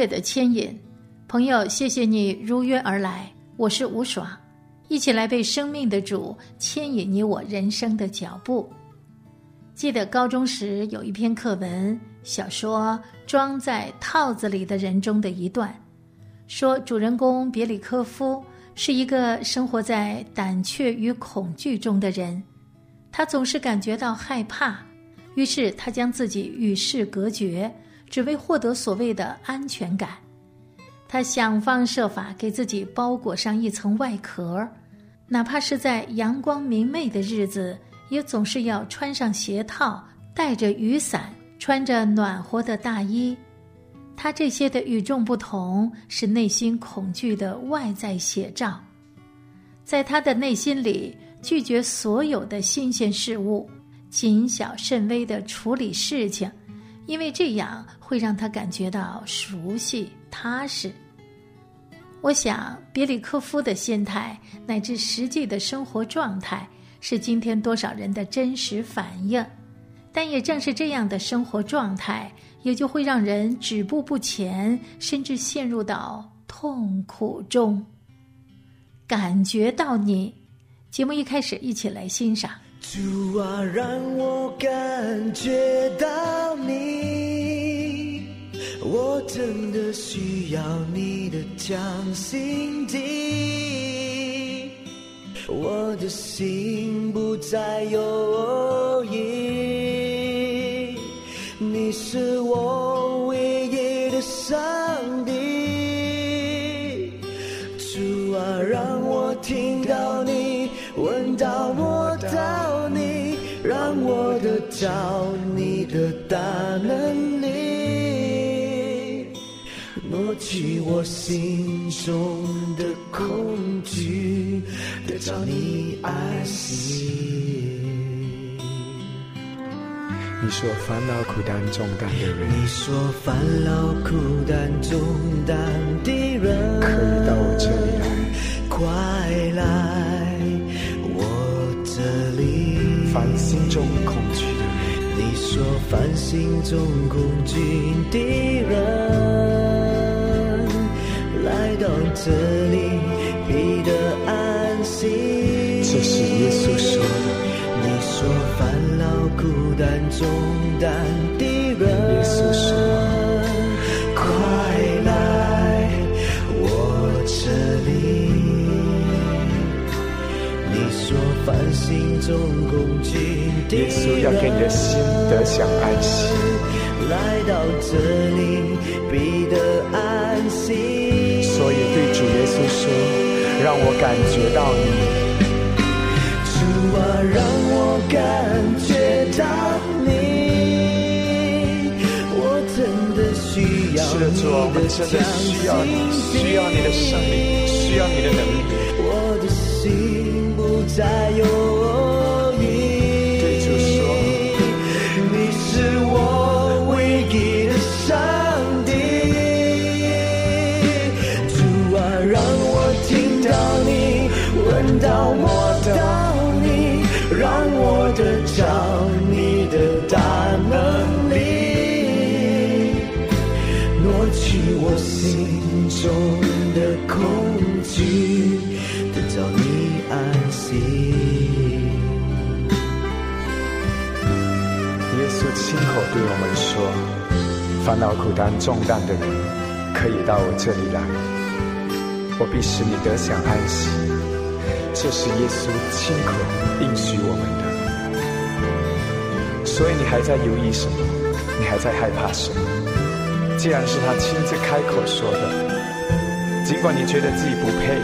长夜的牵引，朋友，谢谢你如约而来，我是吴爽，一起来被生命的主牵引你我人生的脚步。记得高中时有一篇课文小说《装在套子里的人》中的一段，说主人公别里科夫是一个生活在胆怯与恐惧中的人，他总是感觉到害怕，于是他将自己与世隔绝。只为获得所谓的安全感，他想方设法给自己包裹上一层外壳，哪怕是在阳光明媚的日子，也总是要穿上鞋套，带着雨伞，穿着暖和的大衣。他这些的与众不同，是内心恐惧的外在写照。在他的内心里，拒绝所有的新鲜事物，谨小慎微的处理事情。因为这样会让他感觉到熟悉踏实。我想，别里科夫的心态乃至实际的生活状态，是今天多少人的真实反应。但也正是这样的生活状态，也就会让人止步不前，甚至陷入到痛苦中。感觉到你，节目一开始，一起来欣赏。让我感觉到你，我真的需要你的强心剂，我的心不再犹豫，你是我唯一的上帝。主啊，让我听到你，闻到我。到你让我的脚抹去我心中的恐惧，得着你爱惜。你说烦恼苦担重担的人，你说烦恼苦担重担的人，可以到我这里来，快来我这里。烦心中恐惧的人，你说烦心中恐惧的人，来到这里必得安息。这是耶稣说的。你说烦恼孤单重担的人，耶稣说，快来我这里。你说烦心中恐耶稣要给你的心得享安息。来到这里必得安心。：“让我感觉到你。”主啊，让我感觉到你。我真的需要你的强心需要你的胜利，需要你的能力。我的心不再有。安息。耶稣亲口对我们说：“烦恼苦担重担的人，可以到我这里来，我必使你得享安息。”这是耶稣亲口应许我们的，所以你还在犹豫什么？你还在害怕什么？既然是他亲自开口说的，尽管你觉得自己不配，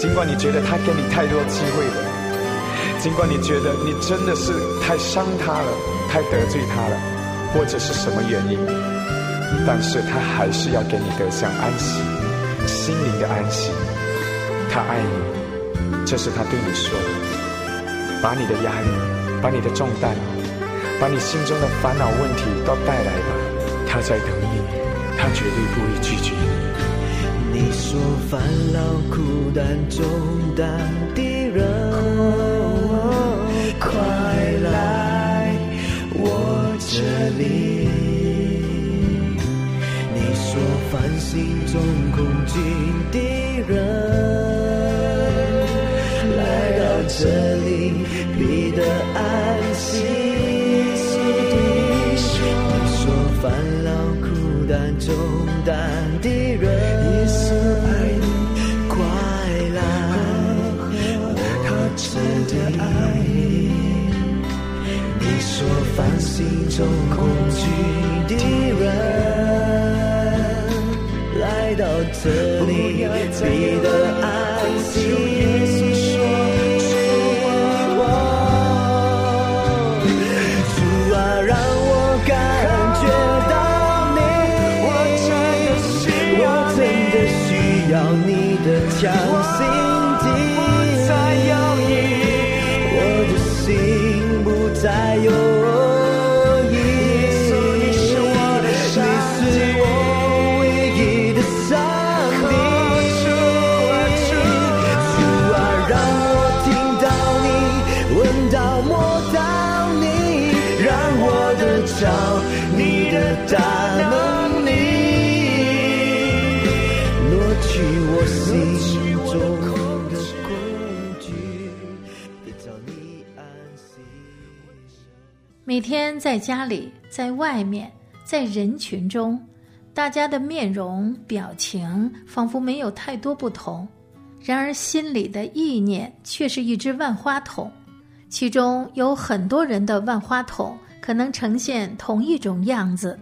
尽管你觉得他给你太多机会了，尽管你觉得你真的是太伤他了，太得罪他了，或者是什么原因，但是他还是要给你得享安息，心灵的安息。他爱你，这是他对你说的。把你的压力，把你的重担，把你心中的烦恼问题都带来吧。他在等你，他绝对不会拒绝你。你说烦恼、苦担、重担的人，快来我这里。你说烦心中恐惧的人，来到这里必得安息。你说烦恼、苦担、重担的人，说烦心中恐惧的人，来到这里必得安息。主啊，让我感觉到你，我真的需要你的强心每天在家里、在外面、在人群中，大家的面容、表情仿佛没有太多不同，然而心里的意念却是一只万花筒，其中有很多人的万花筒可能呈现同一种样子，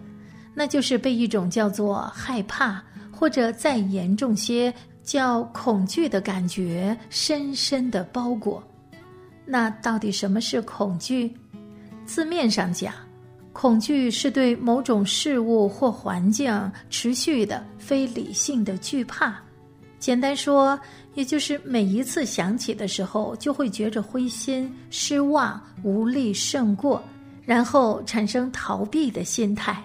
那就是被一种叫做害怕，或者再严重些叫恐惧的感觉深深的包裹。那到底什么是恐惧？字面上讲，恐惧是对某种事物或环境持续的非理性的惧怕。简单说，也就是每一次想起的时候，就会觉着灰心、失望、无力胜过，然后产生逃避的心态。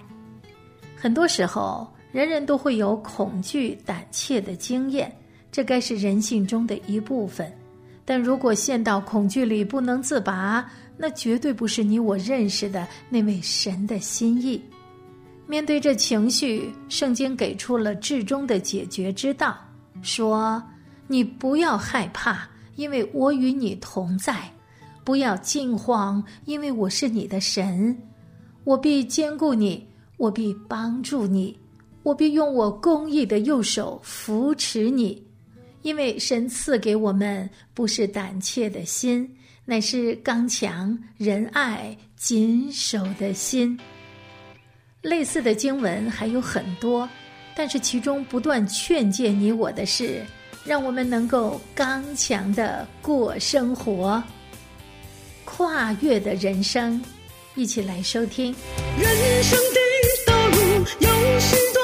很多时候，人人都会有恐惧、胆怯的经验，这该是人性中的一部分。但如果陷到恐惧里不能自拔，那绝对不是你我认识的那位神的心意。面对这情绪，圣经给出了至终的解决之道，说：“你不要害怕，因为我与你同在；不要惊慌，因为我是你的神。我必兼顾你，我必帮助你，我必用我公义的右手扶持你。因为神赐给我们不是胆怯的心。”乃是刚强、仁爱、谨守的心。类似的经文还有很多，但是其中不断劝诫你我的是，让我们能够刚强的过生活，跨越的人生。一起来收听。人生的道路有许多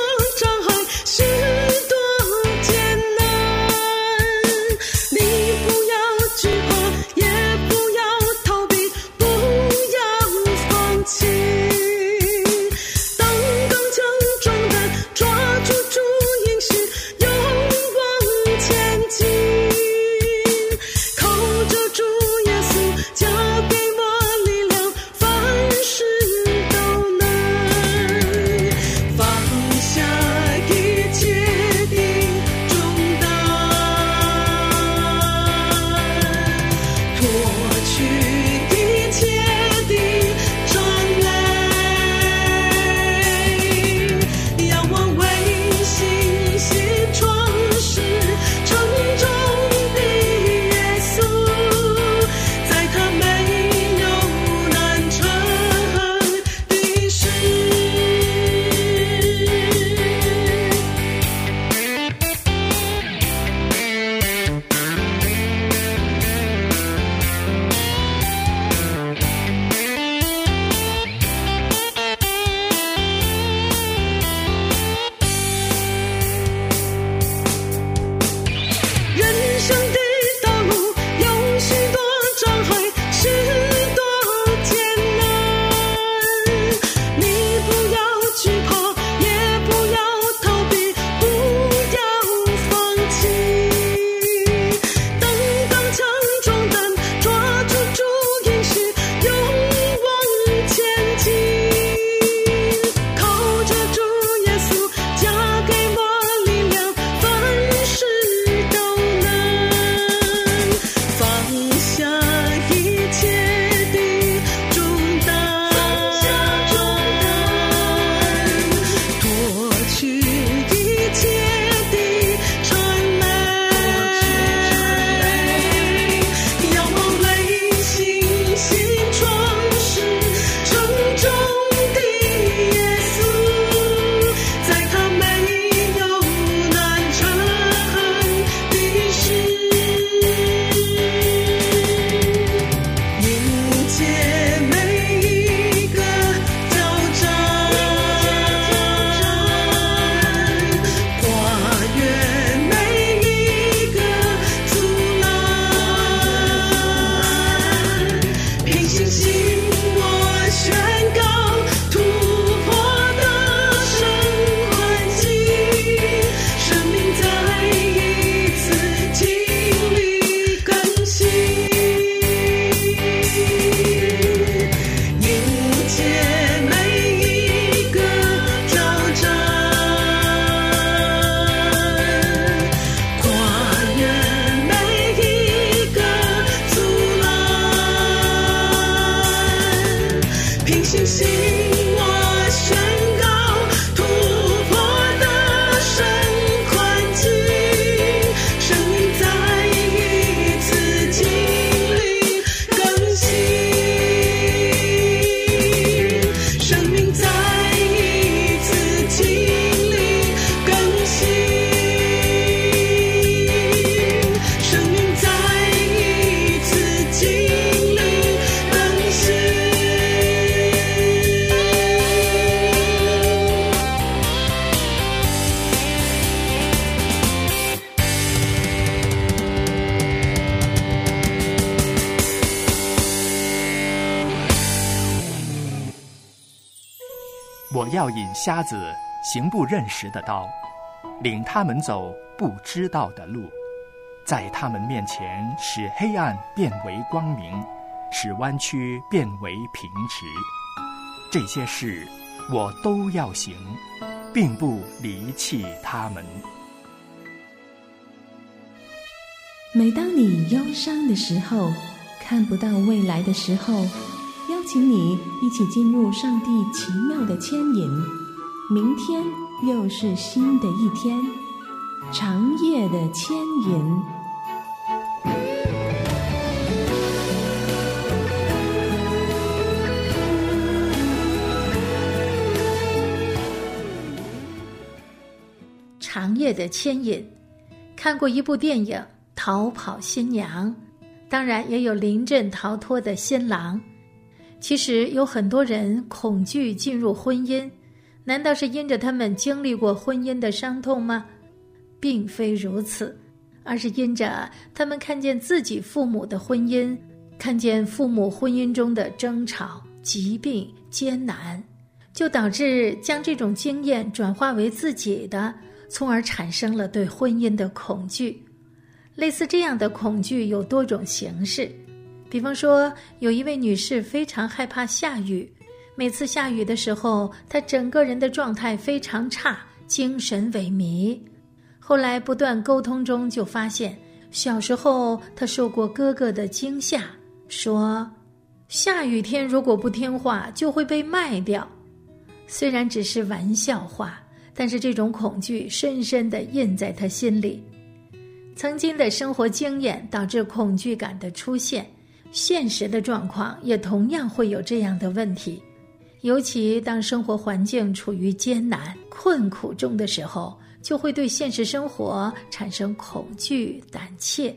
still 我要引瞎子行不认识的道，领他们走不知道的路，在他们面前使黑暗变为光明，使弯曲变为平直。这些事我都要行，并不离弃他们。每当你忧伤的时候，看不到未来的时候，邀请你一起进入上帝奇妙的牵引。明天又是新的一天，长夜的牵引。长夜的牵引，看过一部电影《逃跑新娘》，当然也有临阵逃脱的新郎。其实有很多人恐惧进入婚姻，难道是因着他们经历过婚姻的伤痛吗？并非如此，而是因着他们看见自己父母的婚姻，看见父母婚姻中的争吵、疾病、艰难，就导致将这种经验转化为自己的。从而产生了对婚姻的恐惧。类似这样的恐惧有多种形式，比方说，有一位女士非常害怕下雨，每次下雨的时候，她整个人的状态非常差，精神萎靡。后来不断沟通中就发现，小时候她受过哥哥的惊吓，说下雨天如果不听话就会被卖掉。虽然只是玩笑话。但是这种恐惧深深的印在她心里，曾经的生活经验导致恐惧感的出现，现实的状况也同样会有这样的问题。尤其当生活环境处于艰难困苦中的时候，就会对现实生活产生恐惧胆怯。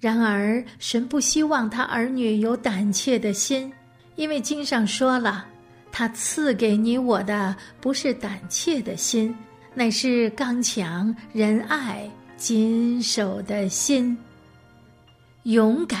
然而，神不希望他儿女有胆怯的心，因为经上说了。他赐给你我的不是胆怯的心，乃是刚强、仁爱、谨守的心。勇敢，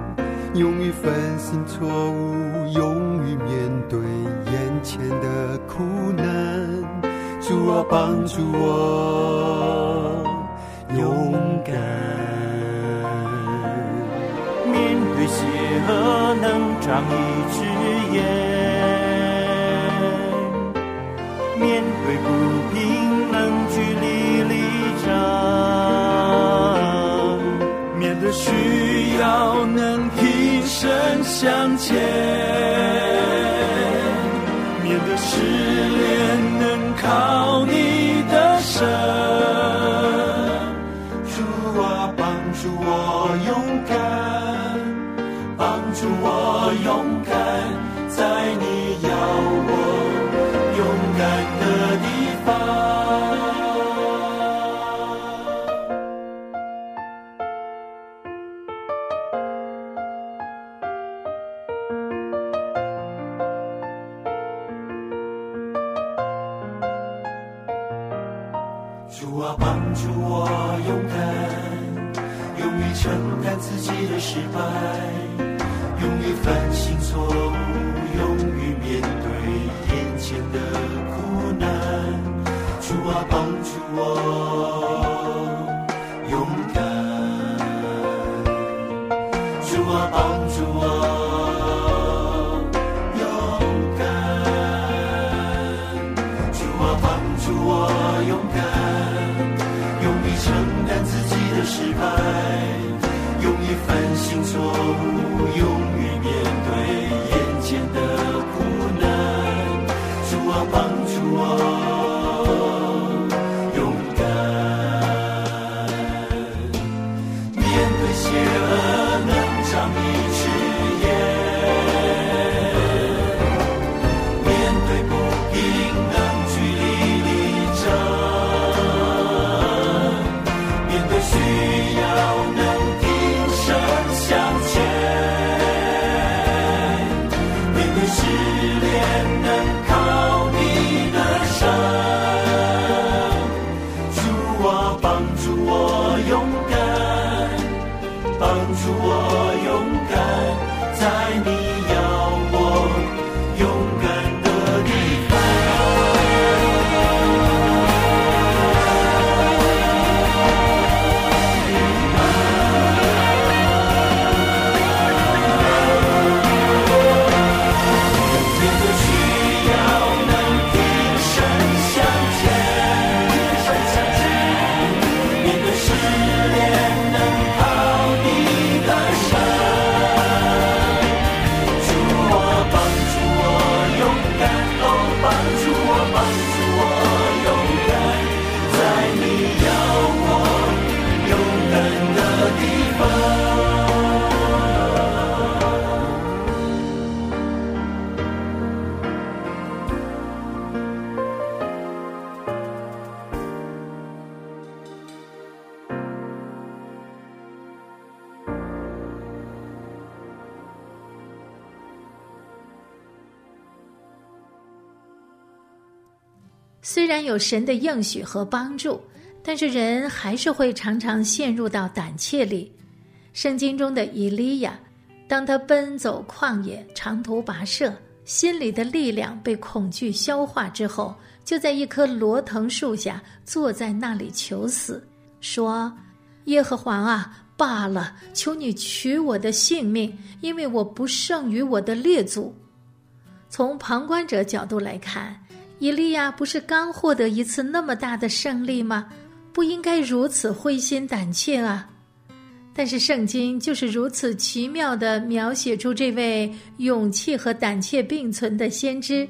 勇于反省错误，勇于面对眼前的苦难。主啊，帮助我勇敢，面对邪恶能长一只眼。面对不平，能据理力争；面对需要，能身向前；面对失恋，能靠你的身。勇敢，虽然有神的应许和帮助，但是人还是会常常陷入到胆怯里。圣经中的以利亚，当他奔走旷野、长途跋涉，心里的力量被恐惧消化之后，就在一棵罗藤树下坐在那里求死，说：“耶和华啊，罢了，求你取我的性命，因为我不胜于我的列祖。”从旁观者角度来看，以利亚不是刚获得一次那么大的胜利吗？不应该如此灰心胆怯啊！但是圣经就是如此奇妙的描写出这位勇气和胆怯并存的先知，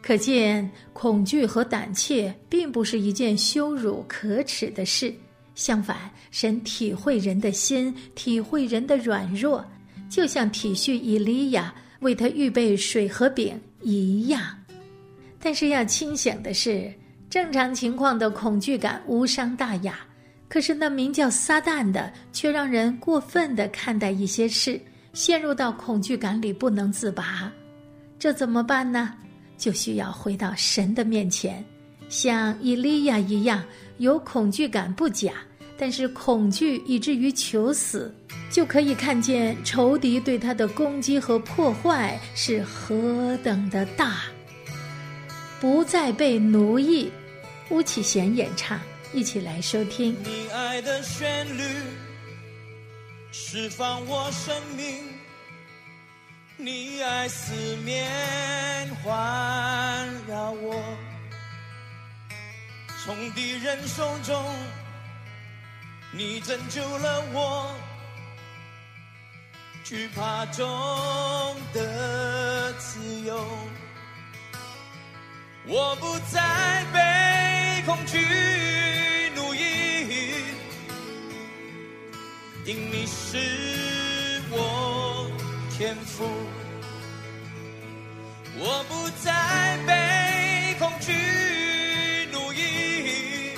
可见恐惧和胆怯并不是一件羞辱可耻的事。相反，神体会人的心，体会人的软弱，就像体恤以利亚为他预备水和饼一样。但是要清醒的是，正常情况的恐惧感无伤大雅，可是那名叫撒旦的，却让人过分的看待一些事，陷入到恐惧感里不能自拔。这怎么办呢？就需要回到神的面前，像以利亚一样，有恐惧感不假，但是恐惧以至于求死，就可以看见仇敌对他的攻击和破坏是何等的大。不再被奴役，巫启贤演唱，一起来收听。你爱的旋律释放我生命，你爱四面环绕我，从敌人手中你拯救了我，惧怕中的自由。我不再被恐惧奴役，因你是我天赋。我不再被恐惧奴役，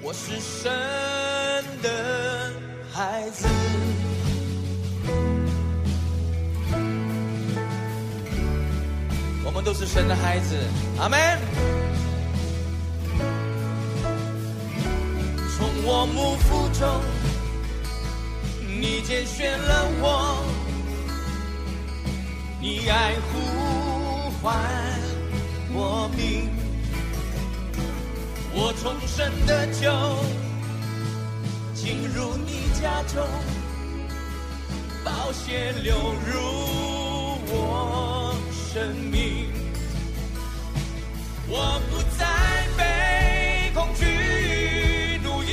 我是神的孩子。们都是神的孩子，阿门。从我母腹中，你拣选了我，你爱呼唤我名，我重生的酒进入你家中，宝血流入我生命。我不再被恐惧奴役，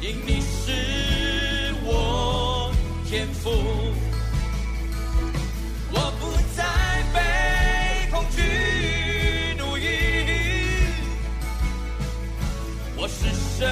因你是我天赋。我不再被恐惧奴役，我是神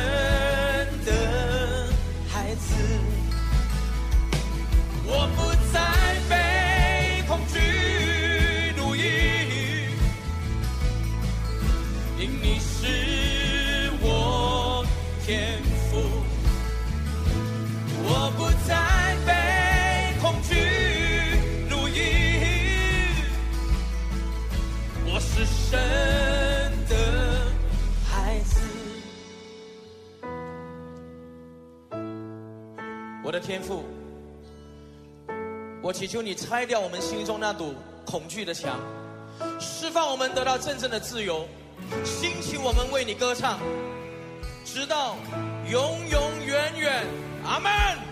求你拆掉我们心中那堵恐惧的墙，释放我们得到真正的自由，兴起我们为你歌唱，直到永永远远。阿门。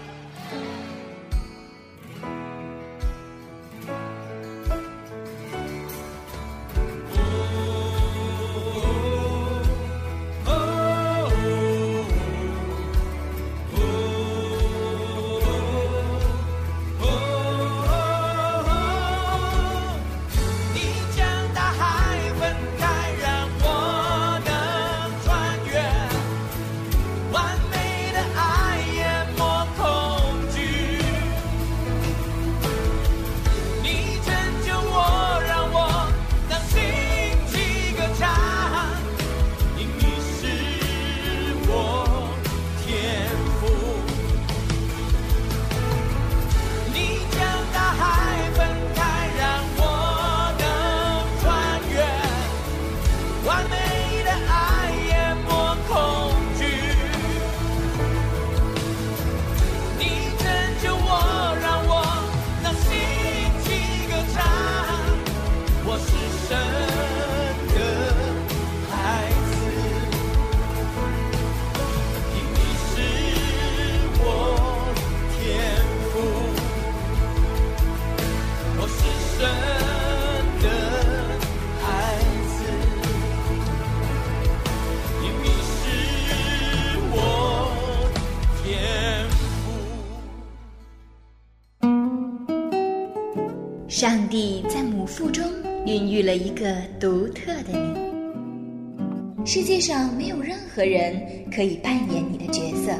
世上没有任何人可以扮演你的角色，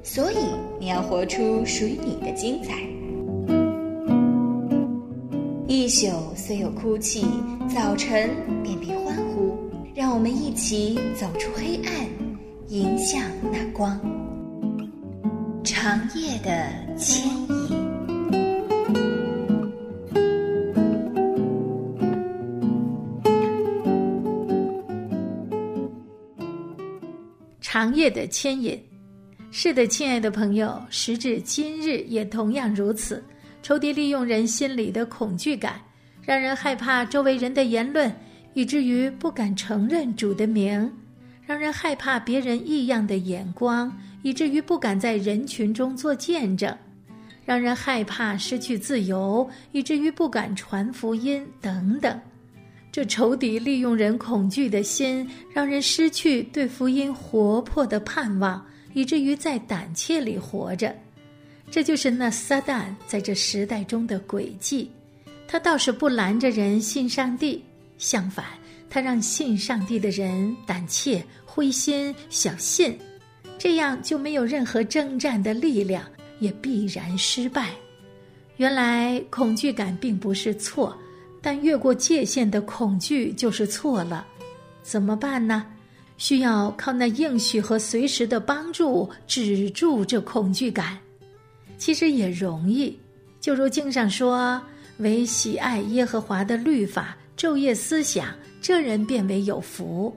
所以你要活出属于你的精彩。一宿虽有哭泣，早晨便必欢呼。让我们一起走出黑暗，迎向那光。长夜的牵引。长夜的牵引。是的，亲爱的朋友，时至今日也同样如此。仇敌利用人心里的恐惧感，让人害怕周围人的言论，以至于不敢承认主的名；让人害怕别人异样的眼光，以至于不敢在人群中做见证；让人害怕失去自由，以至于不敢传福音等等。这仇敌利用人恐惧的心，让人失去对福音活泼的盼望，以至于在胆怯里活着。这就是那撒旦在这时代中的诡计。他倒是不拦着人信上帝，相反，他让信上帝的人胆怯、灰心、小信，这样就没有任何征战的力量，也必然失败。原来恐惧感并不是错。但越过界限的恐惧就是错了，怎么办呢？需要靠那应许和随时的帮助止住这恐惧感。其实也容易，就如经上说：“唯喜爱耶和华的律法，昼夜思想，这人变为有福。”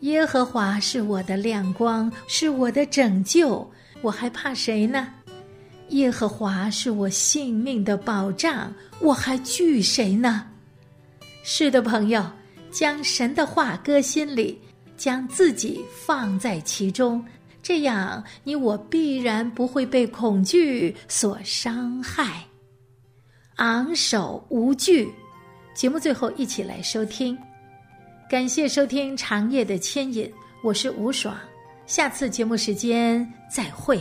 耶和华是我的亮光，是我的拯救，我还怕谁呢？耶和华是我性命的保障，我还惧谁呢？是的，朋友，将神的话搁心里，将自己放在其中，这样你我必然不会被恐惧所伤害。昂首无惧。节目最后，一起来收听。感谢收听《长夜的牵引》，我是吴爽。下次节目时间再会。